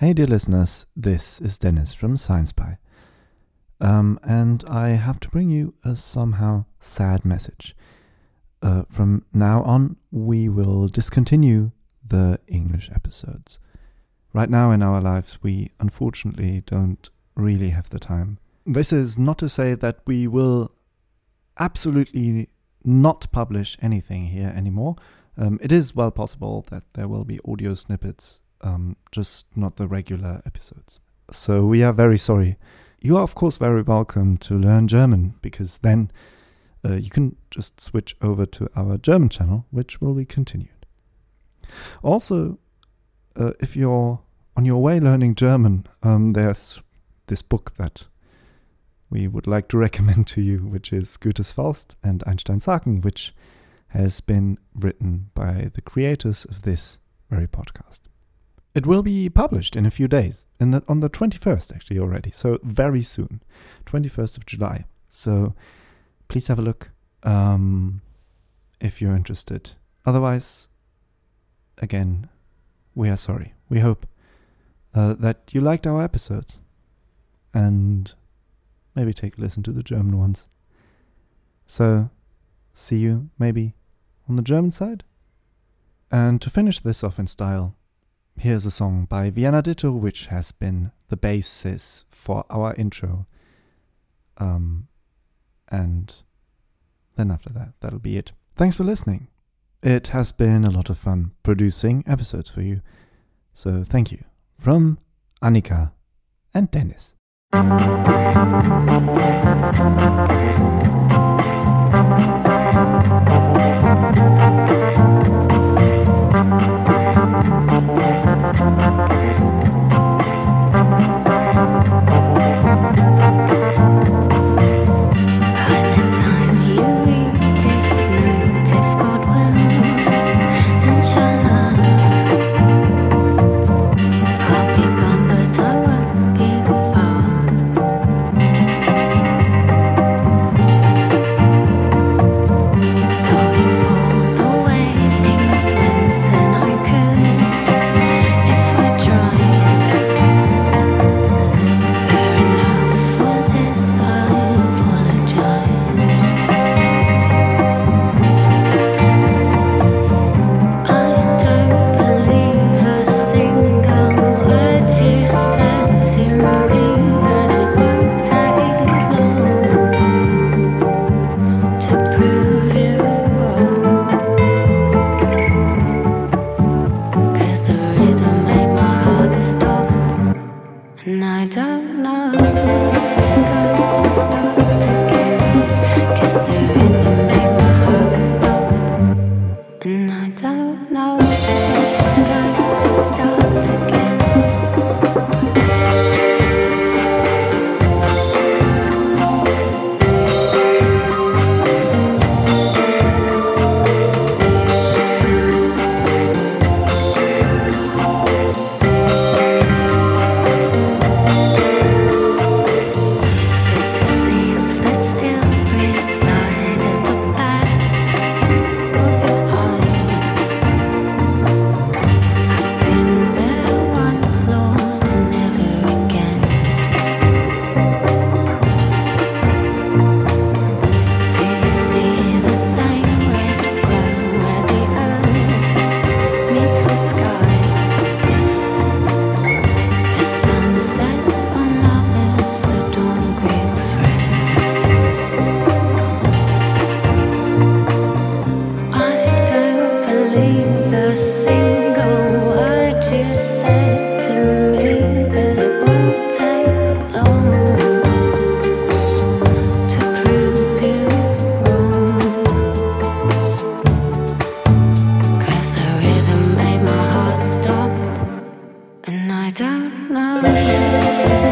Hey, dear listeners, this is Dennis from Science Pie. Um, and I have to bring you a somehow sad message. Uh, from now on, we will discontinue the English episodes. Right now in our lives, we unfortunately don't really have the time. This is not to say that we will absolutely not publish anything here anymore. Um, it is well possible that there will be audio snippets, um, just not the regular episodes. So we are very sorry. You are, of course, very welcome to learn German because then uh, you can just switch over to our German channel, which will be continued. Also, uh, if you're on your way learning German, um, there's this book that we would like to recommend to you, which is Goethe's Faust and Einstein's Haken, which has been written by the creators of this very podcast. It will be published in a few days, in the, on the 21st actually already, so very soon, 21st of July. So please have a look um, if you're interested. Otherwise, again, we are sorry. We hope uh, that you liked our episodes and maybe take a listen to the German ones. So, see you maybe on the German side? And to finish this off in style, here's a song by Vienna Ditto, which has been the basis for our intro. Um, and then after that, that'll be it. Thanks for listening. It has been a lot of fun producing episodes for you. So thank you from Annika and Dennis. And I don't know if it's.